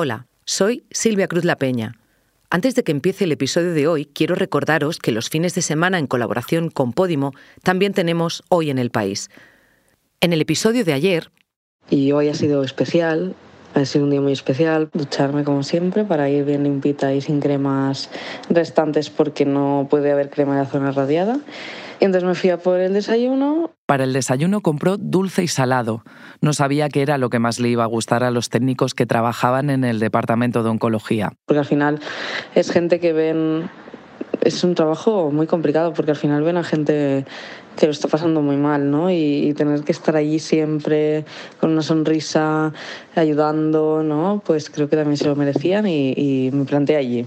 Hola, soy Silvia Cruz La Peña. Antes de que empiece el episodio de hoy, quiero recordaros que los fines de semana en colaboración con Podimo también tenemos Hoy en el País. En el episodio de ayer... Y hoy ha sido especial, ha sido un día muy especial, ducharme como siempre para ir bien limpita y sin cremas restantes porque no puede haber crema de la zona radiada. Y entonces me fui por el desayuno. Para el desayuno compró dulce y salado. No sabía qué era lo que más le iba a gustar a los técnicos que trabajaban en el departamento de oncología. Porque al final es gente que ven es un trabajo muy complicado porque al final ven a gente que lo está pasando muy mal, ¿no? Y, tener que estar allí siempre con una sonrisa, ayudando, ¿no? Pues creo que también se lo merecían y, y me planteé allí.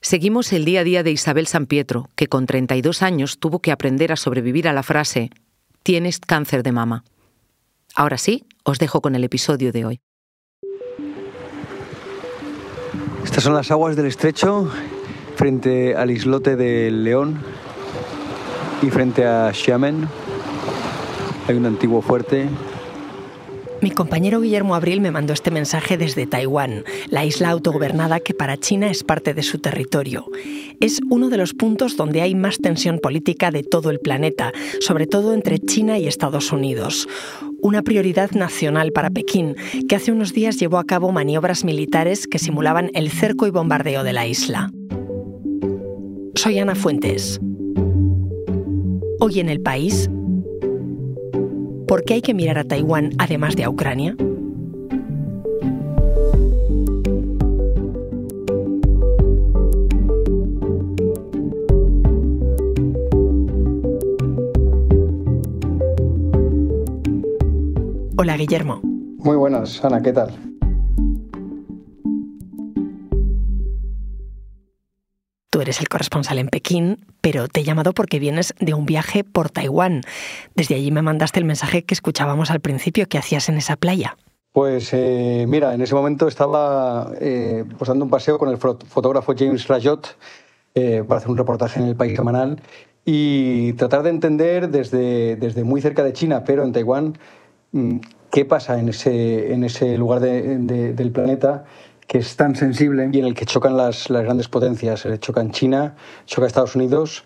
Seguimos el día a día de Isabel San Pietro, que con 32 años tuvo que aprender a sobrevivir a la frase tienes cáncer de mama. Ahora sí, os dejo con el episodio de hoy. Estas son las aguas del estrecho frente al islote de León y frente a Xiamen. Hay un antiguo fuerte mi compañero Guillermo Abril me mandó este mensaje desde Taiwán, la isla autogobernada que para China es parte de su territorio. Es uno de los puntos donde hay más tensión política de todo el planeta, sobre todo entre China y Estados Unidos. Una prioridad nacional para Pekín, que hace unos días llevó a cabo maniobras militares que simulaban el cerco y bombardeo de la isla. Soy Ana Fuentes. Hoy en el país, ¿Por qué hay que mirar a Taiwán además de a Ucrania? Hola Guillermo. Muy buenas, Ana, ¿qué tal? Eres el corresponsal en Pekín, pero te he llamado porque vienes de un viaje por Taiwán. Desde allí me mandaste el mensaje que escuchábamos al principio que hacías en esa playa. Pues eh, mira, en ese momento estaba eh, pues dando un paseo con el fotógrafo James Rajot eh, para hacer un reportaje en el país semanal y tratar de entender desde, desde muy cerca de China, pero en Taiwán, mm, qué pasa en ese, en ese lugar del planeta que es tan sensible y en el que chocan las, las grandes potencias. Eh, chocan China, choca Estados Unidos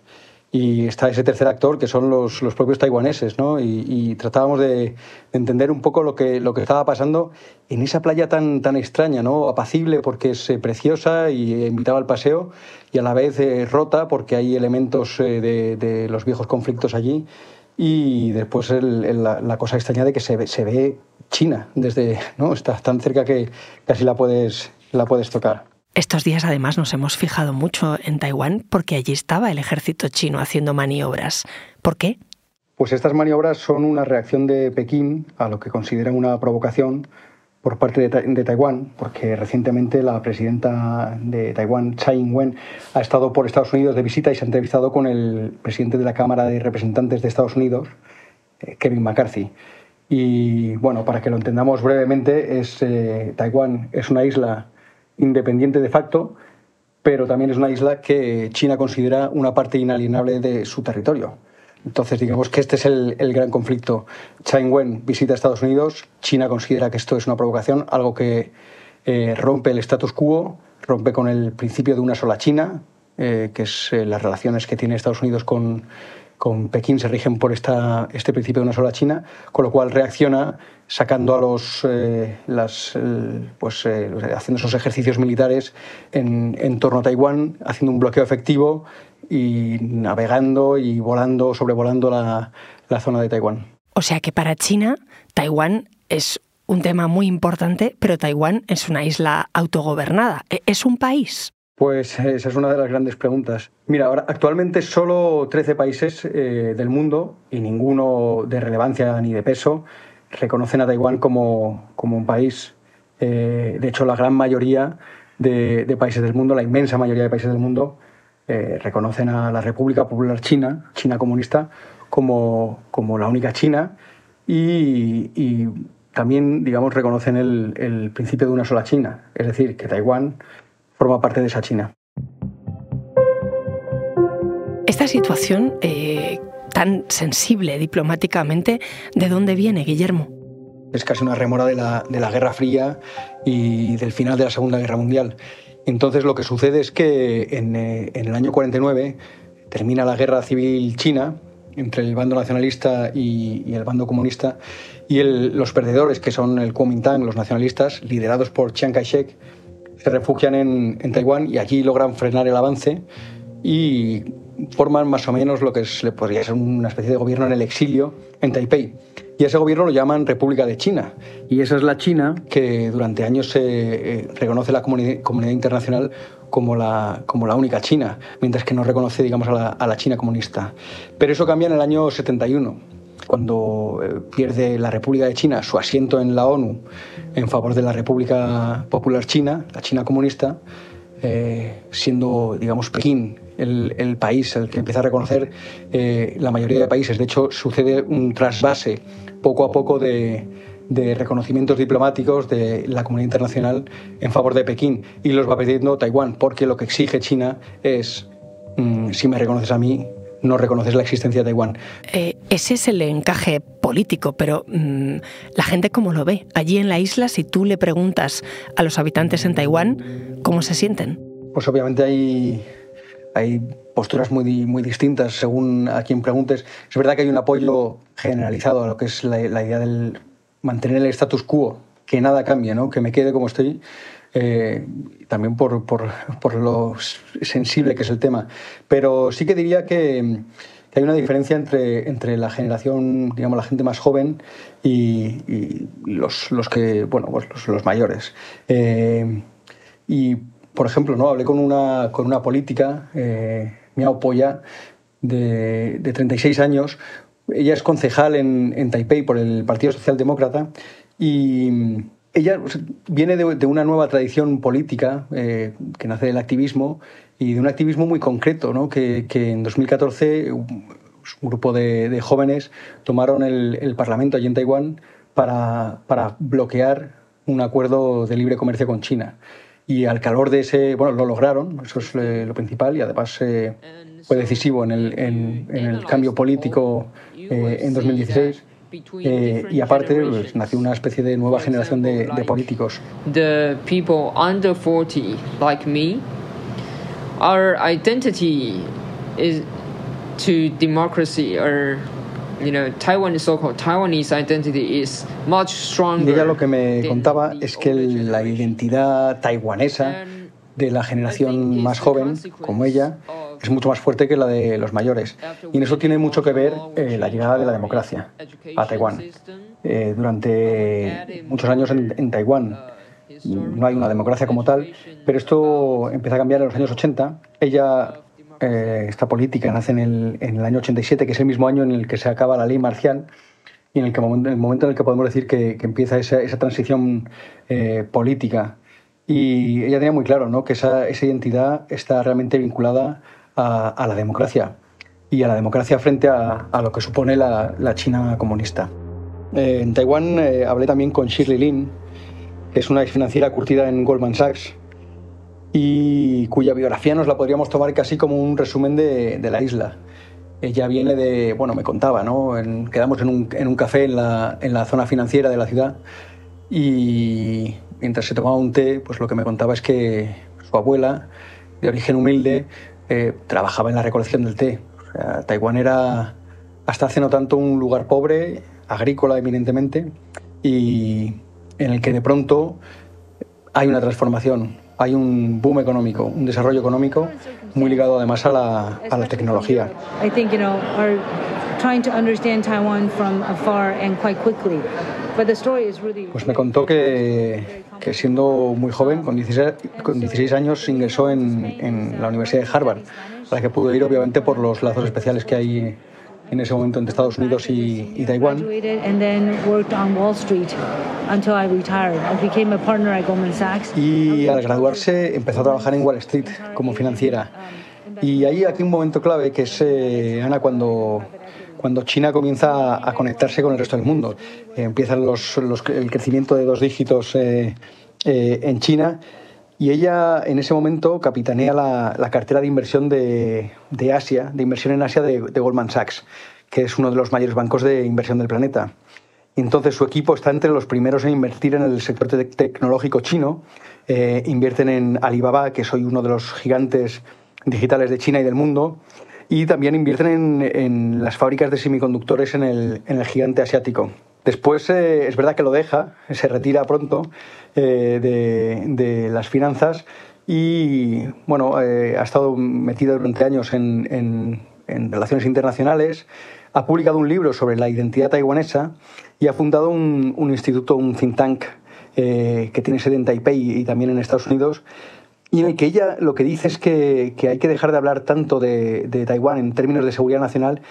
y está ese tercer actor que son los, los propios taiwaneses. ¿no? Y, tratábamos de, entender un poco lo que, lo que estaba pasando en esa playa tan, tan extraña, ¿no? apacible porque es eh, preciosa y invitaba al paseo y a la vez eh, rota porque hay elementos de, de, los viejos conflictos allí. Y después la, la, cosa extraña de que se ve, se ve China, desde, ¿no? Estás tan cerca que casi la puedes, la puedes tocar. Estos días además nos hemos fijado mucho en Taiwán porque allí estaba el ejército chino haciendo maniobras. ¿Por qué? Pues estas maniobras son una reacción de Pekín a lo que consideran una provocación por parte de, Taiwán, porque recientemente la presidenta de Taiwán, Tsai Ing-wen, ha estado por Estados Unidos de visita y se ha entrevistado con el presidente de la Cámara de Representantes de Estados Unidos, eh, Kevin McCarthy. Y bueno, para que lo entendamos brevemente, es, eh, Taiwán es una isla independiente de facto, pero también es una isla que China considera una parte inalienable de su territorio. Entonces, digamos que este es el, gran conflicto. China Wen visita Estados Unidos, China considera que esto es una provocación, algo que eh, rompe el status quo, rompe con el principio de una sola China, eh, que es las relaciones que tiene Estados Unidos con, con Pekín se rigen por esta, este principio de una sola China, con lo cual reacciona sacando a los, eh, las, pues, eh, haciendo esos ejercicios militares en, en, torno a Taiwán, haciendo un bloqueo efectivo y navegando y volando, sobrevolando la, la zona de Taiwán. O sea que para China, Taiwán es un tema muy importante, pero Taiwán es una isla autogobernada. ¿E-, ¿Es un país? Pues esa es una de las grandes preguntas. Mira, ahora actualmente solo 13 países eh, del mundo, y ninguno de relevancia ni de peso, reconocen a Taiwán como, como un país. Eh, de hecho, la gran mayoría de, países del mundo, la inmensa mayoría de países del mundo, eh, reconocen a la República Popular China, China comunista, como, como la única China y, también, digamos, reconocen el, el principio de una sola China. Es decir, que Taiwán forma parte de esa China. Esta situación eh, tan sensible diplomáticamente, ¿de dónde viene, Guillermo? Es casi una remora de la, de la Guerra Fría y del final de la Segunda Guerra Mundial. Entonces lo que sucede es que en, eh, el año 49 termina la Guerra Civil China entre el bando nacionalista y, el bando comunista y los perdedores, que son el Kuomintang, los nacionalistas, liderados por Chiang Kai-shek, se refugian en, Taiwán y allí logran frenar el avance y forman más o menos lo que podría ser una especie de gobierno en el exilio en Taipei. Y ese gobierno lo llaman República de China. Y esa es la China que durante años se eh, reconoce la comunidad, comunidad internacional como la, como la única China, mientras que no reconoce, digamos, a la, a la China comunista. Pero eso cambia en el año 71, cuando eh, pierde la República de China su asiento en la ONU en favor de la República Popular China, la China comunista, eh, siendo, digamos, Pekín el, el, país el que empieza a reconocer eh, la mayoría de países. De hecho, sucede un trasvase poco a poco de, de, reconocimientos diplomáticos de la comunidad internacional en favor de Pekín y los va perdiendo Taiwán, porque lo que exige China es, mmm, si me reconoces a mí, no reconoces la existencia de Taiwán. Eh, ese es el encaje político, pero mmm, la gente cómo lo ve. Allí en la isla, si tú le preguntas a los habitantes en Taiwán, ¿cómo se sienten? Pues obviamente hay, hay posturas muy, muy distintas según a quien preguntes. Es verdad que hay un apoyo generalizado a lo que es la, idea del mantener el status quo, que nada cambie, ¿no? que me quede como estoy. Eh, también por, por, por, lo sensible que es el tema. Pero sí que diría que, que hay una diferencia entre, entre, la generación, digamos, la gente más joven y, los, los, que, bueno, pues los, los mayores. Eh, y, por ejemplo, ¿no? hablé con una, con una política, eh, Miao Poya, de, de 36 años. Ella es concejal en, Taipei por el Partido Socialdemócrata y ella viene de, una nueva tradición política eh, que nace del activismo y de un activismo muy concreto, ¿no? que, en 2014 un, grupo de, de, jóvenes tomaron el, el, Parlamento allí en Taiwán para, para, bloquear un acuerdo de libre comercio con China. Y al calor de ese, bueno, lo lograron, eso es eh, lo principal, y además eh, fue decisivo en el, en, en el cambio político eh, en 2016. Eh, y aparte pues, nació una especie de nueva generación de, de, políticos. The people under 40 like me, our identity is to democracy or you know, Taiwan so-called Taiwanese identity is much stronger. Y ella lo que me contaba es que la identidad taiwanesa de la generación más joven, como ella, es mucho más fuerte que la de los mayores. Y en eso tiene mucho que ver eh, la llegada de la democracia a Taiwán. Eh, durante muchos años en, en, Taiwán no hay una democracia como tal, pero esto empieza a cambiar en los años 80. Ella, eh, esta política nace en el, en el, año 87, que es el mismo año en el que se acaba la ley marcial y en el, que, el momento en el que podemos decir que, empieza esa, esa transición eh, política. Y ella tenía muy claro ¿no? que esa, esa identidad está realmente vinculada a, la democracia y a la democracia frente a, a lo que supone la, la China comunista. Eh, en Taiwán hablé también con Shirley Lin, que es una financiera curtida en Goldman Sachs y cuya biografía nos la podríamos tomar casi como un resumen de, la isla. Ella viene de, bueno, me contaba, ¿no? En, quedamos en un, en un café en la, en la zona financiera de la ciudad y mientras se tomaba un té, pues lo que me contaba es que su abuela, de origen humilde, eh, trabajaba en la recolección del té. O sea, Taiwán era hasta hace no tanto un lugar pobre, agrícola eminentemente, y en el que de pronto hay una transformación, hay un boom económico, un desarrollo económico muy ligado además a la, a la tecnología. I think, you know, are trying to understand Taiwan from afar and quite quickly. But the story is really Pues me contó que, que siendo muy joven, con 16, con 16 años, ingresó en, en la Universidad de Harvard, a la que pudo ir obviamente por los lazos especiales que hay en ese momento entre Estados Unidos y, y Taiwán. Y al graduarse empezó a trabajar en Wall Street como financiera. Y ahí aquí un momento clave que es, eh, Ana, cuando, cuando China comienza a conectarse con el resto del mundo. Eh, los, los, el crecimiento de dos dígitos eh, eh, en China y ella en ese momento capitanea la, la cartera de inversión de, de, Asia, de inversión en Asia de, Goldman Sachs, que es uno de los mayores bancos de inversión del planeta. entonces su equipo está entre los primeros en invertir en el sector tecnológico chino. Eh, invierten en Alibaba, que soy uno de los gigantes digitales de China y del mundo. Y también invierten en, las fábricas de semiconductores en el, gigante asiático. Después eh, es verdad que lo deja, se retira pronto eh, de, las finanzas y bueno, ha estado metido durante años en relaciones internacionales, ha publicado un libro sobre la identidad taiwanesa y ha fundado un, instituto, un think tank eh, que tiene sede en Taipei y también en Estados Unidos, y en el que ella lo que dice es que, hay que dejar de hablar tanto de, Taiwán en términos de seguridad nacional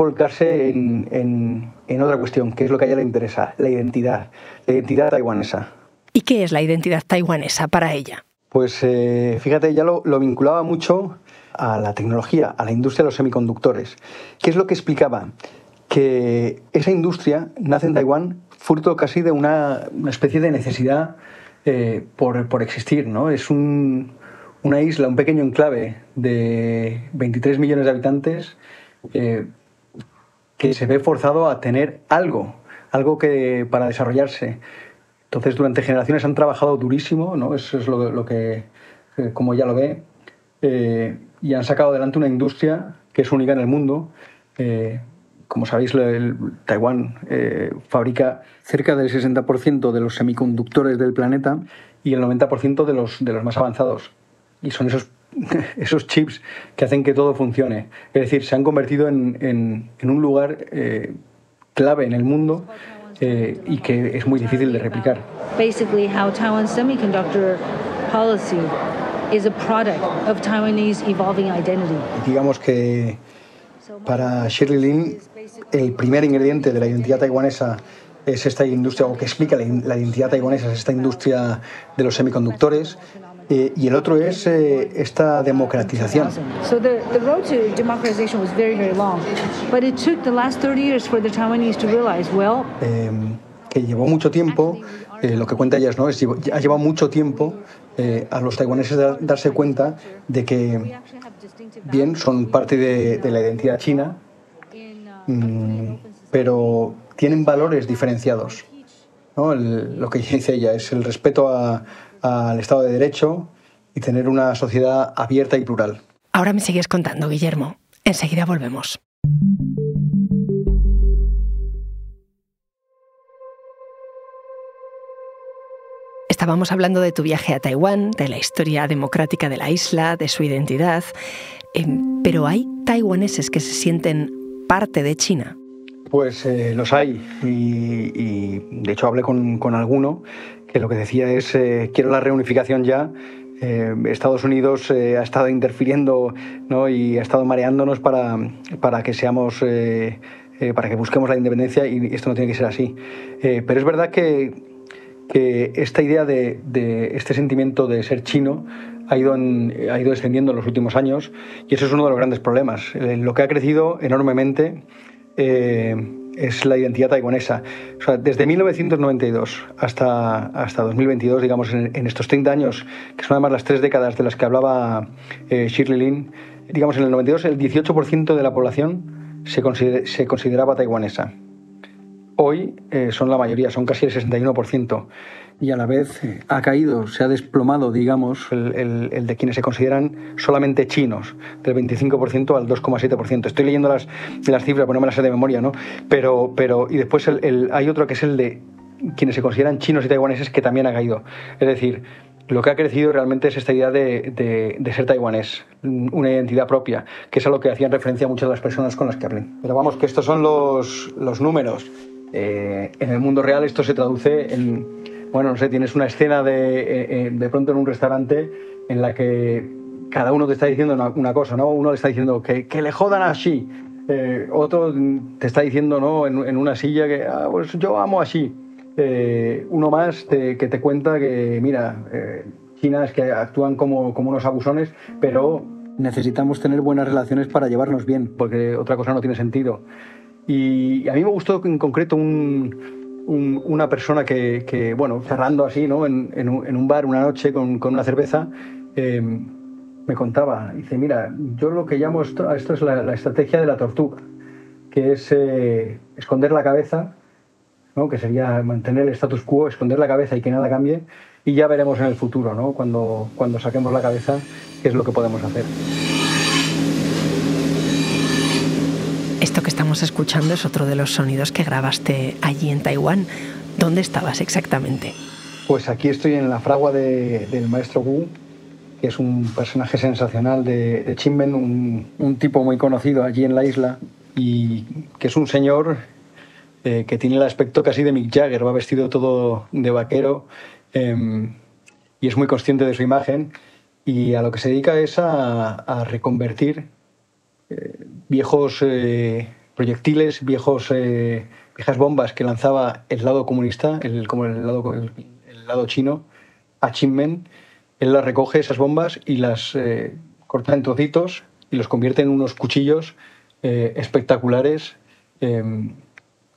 volcarse en, otra cuestión, que es lo que a ella le interesa, la identidad, la identidad taiwanesa. ¿Y qué es la identidad taiwanesa para ella? Pues eh, fíjate, ella lo, lo vinculaba mucho a la tecnología, a la industria de los semiconductores. ¿Qué es lo que explicaba? Que esa industria nace en Taiwán fruto casi de una, especie de necesidad eh, por, existir. ¿no? Es una isla, un pequeño enclave de 23 millones de habitantes eh, que se ve forzado a tener algo, algo que para desarrollarse. Entonces, durante generaciones han trabajado durísimo, ¿no? Eso es lo, que, eh, como ya lo ve, y han sacado adelante una industria que es única en el mundo. Eh, como sabéis, Taiwán eh, fabrica cerca del 60% de los semiconductores del planeta y el 90% de los, de los más avanzados. Y son esos, esos chips que hacen que todo funcione. Es decir, se han convertido en, en, un lugar eh, clave en el mundo y que es muy difícil de replicar. Basically, how Taiwan's semiconductor policy is a product of Taiwanese evolving identity. Digamos que para Shirley Lin el primer ingrediente de la identidad taiwanesa es esta industria, o que explica la, identidad taiwanesa, es esta industria de los semiconductores. Eh, y el otro es eh, esta democratización. So the, the road to democratization was very, very long, but it took the last 30 years for the Taiwanese to realize, well, eh, que llevó mucho tiempo eh, lo que cuenta ella es, ¿no? es ha llevado mucho tiempo eh, a los taiwaneses darse cuenta de que, bien, son parte de, la identidad china, mm, pero tienen valores diferenciados. Lo que dice ella es el respeto al Estado de Derecho y tener una sociedad abierta y plural. Ahora me sigues contando, Guillermo. Enseguida volvemos. Estábamos hablando de tu viaje a Taiwán, de la historia democrática de la isla, de su identidad, em, pero ¿hay taiwaneses que se sienten parte de China? Pues eh, los hay y, de hecho hablé con, con, alguno que lo que decía es eh, quiero la reunificación ya. Eh, Estados Unidos ha estado interfiriendo ¿no? y ha estado mareándonos para, para que seamos para que busquemos la independencia y esto no tiene que ser así. pero es verdad que que esta idea de, este sentimiento de ser chino ha ido, ha ido descendiendo en los últimos años y eso es uno de los grandes problemas. Eh, lo que ha crecido enormemente eh, es la identidad taiwanesa. desde 1992 hasta, hasta 2022, digamos, en, estos 30 años, que son además las tres décadas de las que hablaba eh, Shirley Lin, digamos, en el 92 el 18% de la población se, se consideraba taiwanesa hoy eh, son la mayoría, son casi el 61%. Y a la vez eh, ha caído, se ha desplomado, digamos, el, de quienes se consideran solamente chinos, del 25% al 2,7%. Estoy leyendo las, las cifras, pues no me las sé de memoria, ¿no? Pero, pero y después hay otro que es el de quienes se consideran chinos y taiwaneses que también ha caído. Es decir, lo que ha crecido realmente es esta idea de, de, ser taiwanés, una identidad propia, que es a lo que hacían referencia muchas de las personas con las que hablé. Pero vamos, que estos son los, los números. Eh, en el mundo real esto se traduce en, bueno, no sé, tienes una escena de, eh, eh, de pronto en un restaurante en la que cada uno te está diciendo una, cosa, ¿no? Uno le está diciendo que, que le jodan así, otro te está diciendo, ¿no? En, una silla que, ah, pues yo amo así. uno más que te cuenta que, mira, China es que actúan como, como unos abusones, pero necesitamos tener buenas relaciones para llevarnos bien, porque otra cosa no tiene sentido. Y a mí me gustó en concreto una persona que, bueno, cerrando así, ¿no? En, un, bar una noche con, una cerveza, em, me contaba, dice, mira, yo lo que llamo esto, esto es la, estrategia de la tortuga, que es eh, esconder la cabeza ¿no? que sería mantener el status quo, esconder la cabeza y que nada cambie, y ya veremos en el futuro, ¿no? cuando, cuando saquemos la cabeza, qué es lo que podemos hacer. Esto que estamos escuchando es otro de los sonidos que grabaste allí en Taiwán. ¿Dónde estabas exactamente? Pues aquí estoy en la fragua del maestro Wu, que es un personaje sensacional de, de un, un, tipo muy conocido allí en la isla y que es un señor eh, que tiene el aspecto casi de Mick Jagger, va vestido todo de vaquero eh, y es muy consciente de su imagen y a lo que se dedica es a, a reconvertir viejos eh, proyectiles, viejos, eh, viejas bombas que lanzaba el lado comunista, el, como el lado, el, el lado chino, a Chinmen él las recoge, esas bombas, y las eh, corta en trocitos y los convierte en unos cuchillos eh, espectaculares. Eh,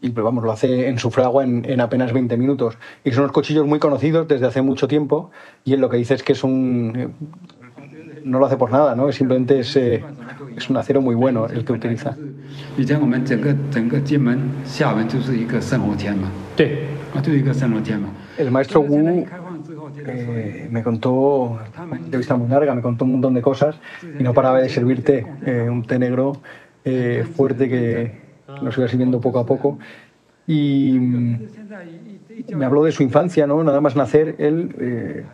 y vamos, lo hace en su fragua en, en, apenas 20 minutos. Y son unos cuchillos muy conocidos desde hace mucho tiempo. Y él lo que dice es que es un. No lo hace por nada, ¿no? Simplemente es, es un acero muy bueno el que utiliza. El maestro Wu eh, me contó, de vista muy larga, me contó un montón de cosas y no paraba de servirte eh, un té negro eh, fuerte que nos iba sirviendo poco a poco. Y me habló de su infancia, ¿no? Nada más nacer, él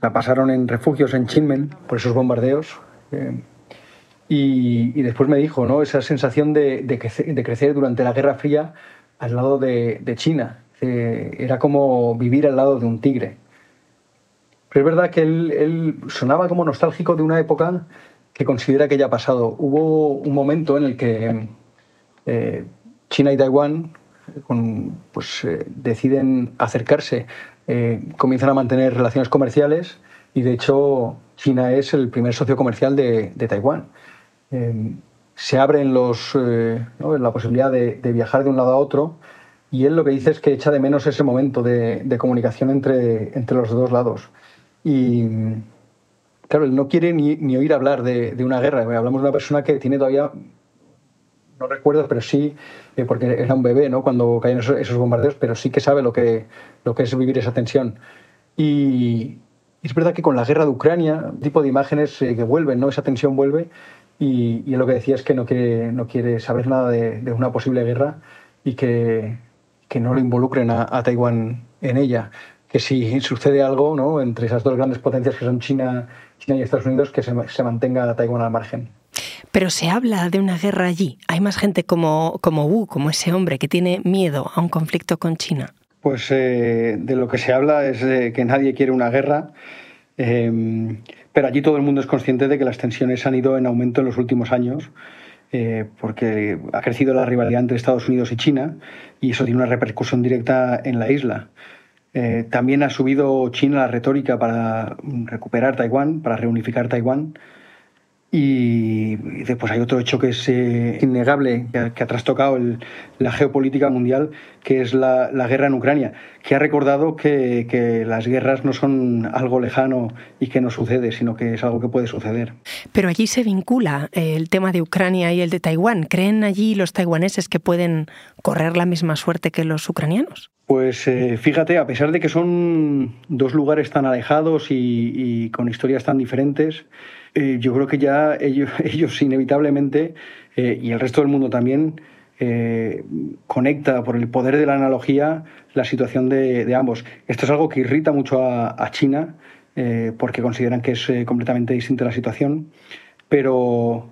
la pasaron en refugios en Chinmen por esos bombardeos. Y, y, después me dijo, ¿no? Esa sensación de, de, crecer, durante la Guerra Fría al lado de, China. era como vivir al lado de un tigre. Pero es verdad que él, sonaba como nostálgico de una época que considera que ya ha pasado. Hubo un momento en el que eh, China y Taiwán pues, eh, deciden acercarse, eh, comienzan a mantener relaciones comerciales y de hecho China es el primer socio comercial de, de Taiwán. se abren los, ¿no? la posibilidad de, de, viajar de un lado a otro y él lo que dice es que echa de menos ese momento de, de comunicación entre, entre los dos lados. Y claro, él no quiere ni, ni oír hablar de, de, una guerra. Hablamos de una persona que tiene todavía, no recuerdo, pero sí, porque era un bebé ¿no? cuando caen esos, esos, bombardeos, pero sí que sabe lo que, lo que es vivir esa tensión. Y es verdad que con la guerra de Ucrania, tipo de imágenes eh, que vuelven, ¿no? esa tensión vuelve. Y, y, lo que decía es que no quiere, no quiere saber nada de, una posible guerra y que, que no lo involucren a, Taiwán en ella que si sucede algo ¿no? entre esas dos grandes potencias que son China, China y Estados Unidos, que se, mantenga Taiwán al margen. Pero se habla de una guerra allí. Hay más gente como, como Wu, como ese hombre que tiene miedo a un conflicto con China. Pues eh, de lo que se habla es de que nadie quiere una guerra, eh, pero allí todo el mundo es consciente de que las tensiones han ido en aumento en los últimos años. Eh, porque ha crecido la rivalidad entre Estados Unidos y China y eso tiene una repercusión directa en la isla. Eh, también ha subido China la retórica para recuperar Taiwán, para reunificar Taiwán. Y después hay otro hecho que es eh, innegable, que ha, que ha trastocado el, la geopolítica mundial, que es la, la, guerra en Ucrania, que ha recordado que, que, las guerras no son algo lejano y que no sucede, sino que es algo que puede suceder. Pero allí se vincula el tema de Ucrania y el de Taiwán. ¿Creen allí los taiwaneses que pueden correr la misma suerte que los ucranianos? Pues eh, fíjate, a pesar de que son dos lugares tan alejados y, y con historias tan diferentes, eh, yo creo que ya ellos, ellos inevitablemente, eh, y el resto del mundo también, eh, conecta por el poder de la analogía la situación de, ambos. Esto es algo que irrita mucho a, China, porque consideran que es completamente distinta la situación, pero,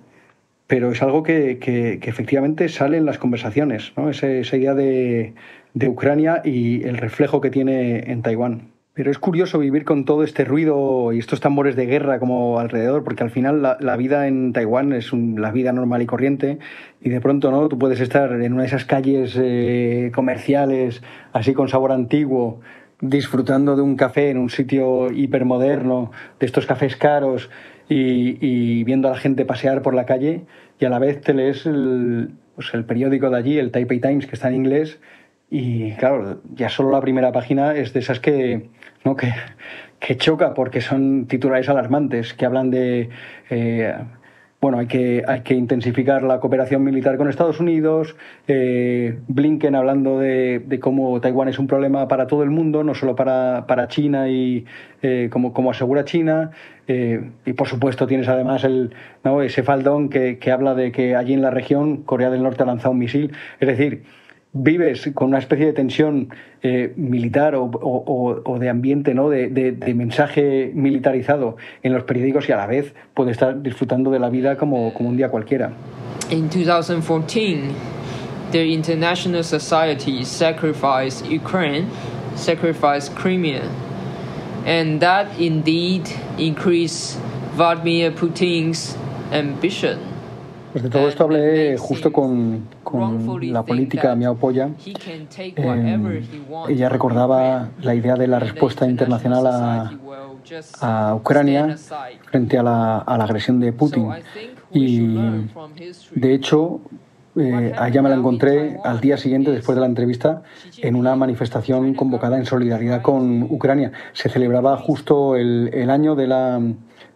pero es algo que, que, que efectivamente sale en las conversaciones, ¿no? esa, esa idea de de Ucrania y el reflejo que tiene en Taiwán. Pero es curioso vivir con todo este ruido y estos tambores de guerra como alrededor, porque al final la, vida en Taiwán es la vida normal y corriente y de pronto no tú puedes estar en una de esas calles eh, comerciales así con sabor antiguo disfrutando de un café en un sitio hipermoderno, de estos cafés caros y, y viendo a la gente pasear por la calle y a la vez te lees el, pues el periódico de allí, el Taipei Times, que está en inglés, y claro, ya solo la primera página es de esas que, que, choca porque son titulares alarmantes, que hablan de eh, bueno, hay que, hay que intensificar la cooperación militar con Estados Unidos, eh, Blinken hablando de, cómo Taiwán es un problema para todo el mundo, no solo para, para China y eh, como, como asegura China, y por supuesto tienes además el, ¿no? ese faldón que, que habla de que allí en la región Corea del Norte ha lanzado un misil, es decir, vives con una especie de tensión eh, militar o, o, o, de ambiente, ¿no? De, de, de, mensaje militarizado en los periódicos y a la vez puedes estar disfrutando de la vida como, como un día cualquiera. In 2014, the international society sacrificed Ukraine, sacrificed Crimea, and that indeed increased Vladimir Putin's ambition. Pues de todo esto hablé justo con, con la política Miao Poya. Eh, ella recordaba la idea de la respuesta internacional a, a Ucrania frente a la, a la, agresión de Putin. Y de hecho, eh, a ella me la encontré al día siguiente, después de la entrevista, en una manifestación convocada en solidaridad con Ucrania. Se celebraba justo el, el año de la,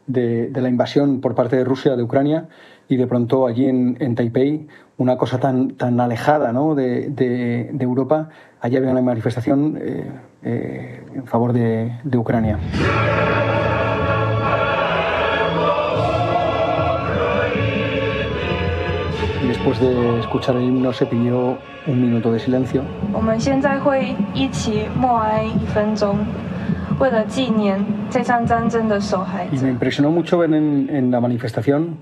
de, de la invasión por parte de Rusia de Ucrania y de pronto allí en, en Taipei, una cosa tan, tan alejada ¿no? de, de, de, Europa, allí había una manifestación eh, eh, en favor de, de Ucrania. Después de escuchar el himno se pidió un minuto de silencio. Y me impresionó mucho ver en, en la manifestación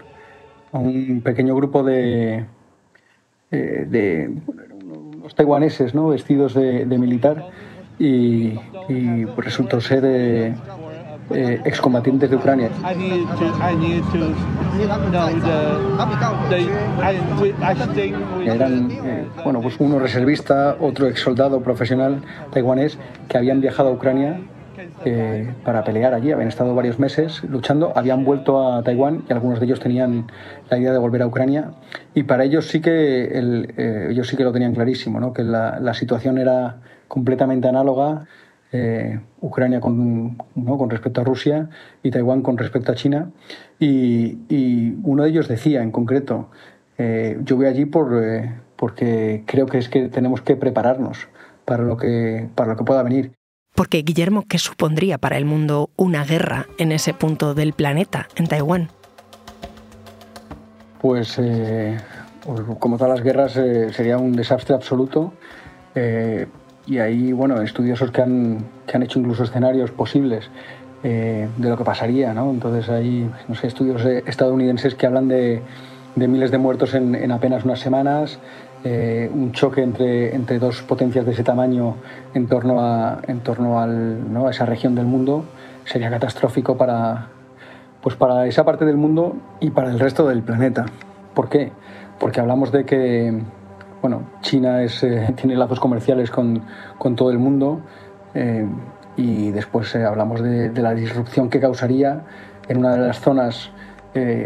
a un pequeño grupo de, eh, de unos taiwaneses ¿no? vestidos de, de militar y, y pues resultó ser eh, eh, excombatientes de Ucrania. Eran eh, bueno, pues uno reservista, otro ex soldado profesional taiwanés que habían viajado a Ucrania eh, para pelear allí. Habían estado varios meses luchando, habían vuelto a Taiwán y algunos de ellos tenían la idea de volver a Ucrania. Y para ellos sí que, eh, ellos sí que lo tenían clarísimo, ¿no? que la, situación era completamente análoga. Eh, Ucrania con, ¿no? con respecto a Rusia y Taiwán con respecto a China. Y, y uno de ellos decía en concreto, yo voy allí por, porque creo que es que tenemos que prepararnos para lo que, para lo que pueda venir. Porque, Guillermo, ¿qué supondría para el mundo una guerra en ese punto del planeta, en Taiwán? Pues, eh, como todas las guerras, eh, sería un desastre absoluto. Eh, y hay bueno, estudiosos que han, que han hecho incluso escenarios posibles de lo que pasaría. ¿no? Entonces hay no sé, estudios estadounidenses que hablan de, de miles de muertos en, en apenas unas semanas, eh, un choque entre, entre dos potencias de ese tamaño en torno a, en torno al, ¿no? a esa región del mundo sería catastrófico para, pues para esa parte del mundo y para el resto del planeta. ¿Por qué? Porque hablamos de que bueno, China es, eh, tiene lazos comerciales con, con, todo el mundo eh, y después hablamos de, la disrupción que causaría en una de las zonas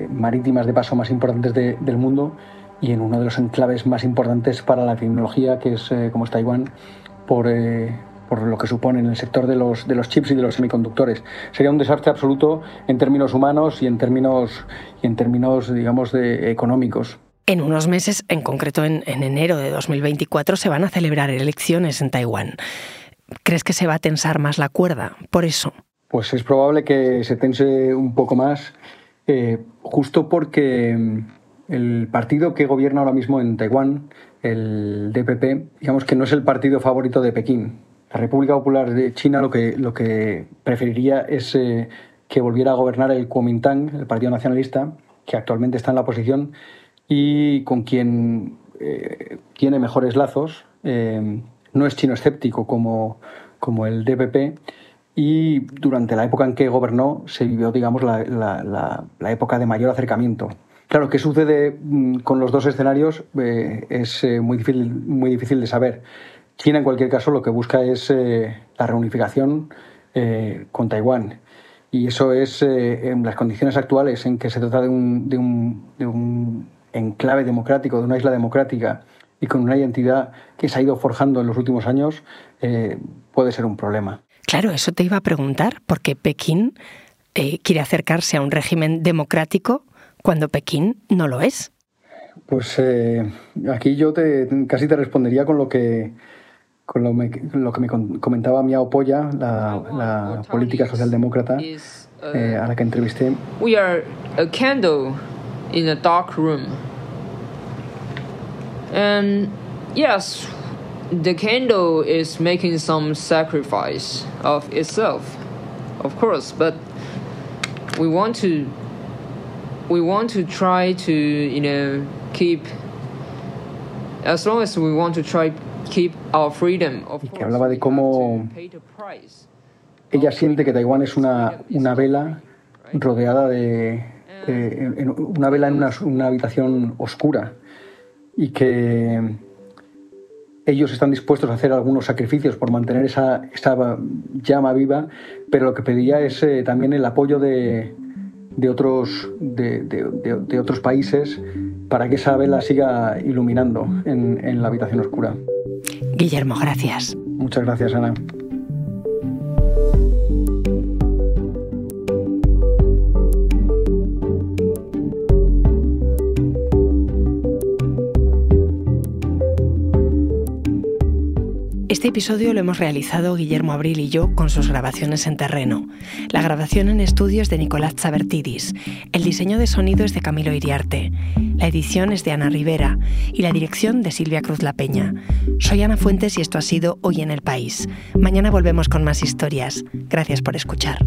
marítimas de paso más importantes de, del mundo y en uno de los enclaves más importantes para la tecnología, que es eh, como es Taiwán, por, eh, por, lo que supone en el sector de los, de los chips y de los semiconductores. Sería un desastre absoluto en términos humanos y en términos, y en términos digamos, de, económicos. En unos meses, en concreto en, en enero de 2024, se van a celebrar elecciones en Taiwán. ¿Crees que se va a tensar más la cuerda por eso? Pues es probable que se tense un poco más, eh, justo porque el partido que gobierna ahora mismo en Taiwán, el DPP, digamos que no es el partido favorito de Pekín. La República Popular de China lo que, lo que preferiría es eh, que volviera a gobernar el Kuomintang, el Partido Nacionalista, que actualmente está en la oposición y con quien eh, tiene mejores lazos. Eh, no es chino escéptico como, como el DPP y durante la época en que gobernó se vivió, digamos, la, la, época de mayor acercamiento. Claro, ¿qué sucede mm, con los dos escenarios? Eh, es eh, muy, difícil, de saber. China, en cualquier caso, lo que busca es eh, la reunificación con Taiwán. Y eso es en las condiciones actuales en que se trata de, un, de un, enclave democrático, de una isla democrática y con una identidad que se ha ido forjando en los últimos años, puede ser un problema. Claro, eso te iba a preguntar, porque Pekín quiere acercarse a un régimen democrático cuando Pekín no lo es. Pues eh, aquí yo te, casi te respondería con lo que con lo, me, lo que me comentaba Miao Poya, la, la política socialdemócrata eh, a la que entrevisté. We are a candle in a dark room. And yes, the candle is making some sacrifice of itself, of course, but we want to we want to try to you know keep as long as we want to try keep our freedom of y que hablaba de cómo ella siente que Taiwán es una, una vela rodeada de, de en una vela en una, una habitación oscura y que ellos están dispuestos a hacer algunos sacrificios por mantener esa, esa llama viva, pero lo que pedía es eh, también el apoyo de, de otros, de, de, de, otros países para que esa vela siga iluminando en, en la habitación oscura. Guillermo, gracias. Muchas gracias, Ana. Este episodio lo hemos realizado Guillermo Abril y yo con sus grabaciones en terreno. La grabación en estudios de Nicolás Chabertidis. El diseño de sonido es de Camilo Iriarte. La edición es de Ana Rivera y la dirección de Silvia Cruz La Peña. Soy Ana Fuentes y esto ha sido Hoy en el País. Mañana volvemos con más historias. Gracias por escuchar.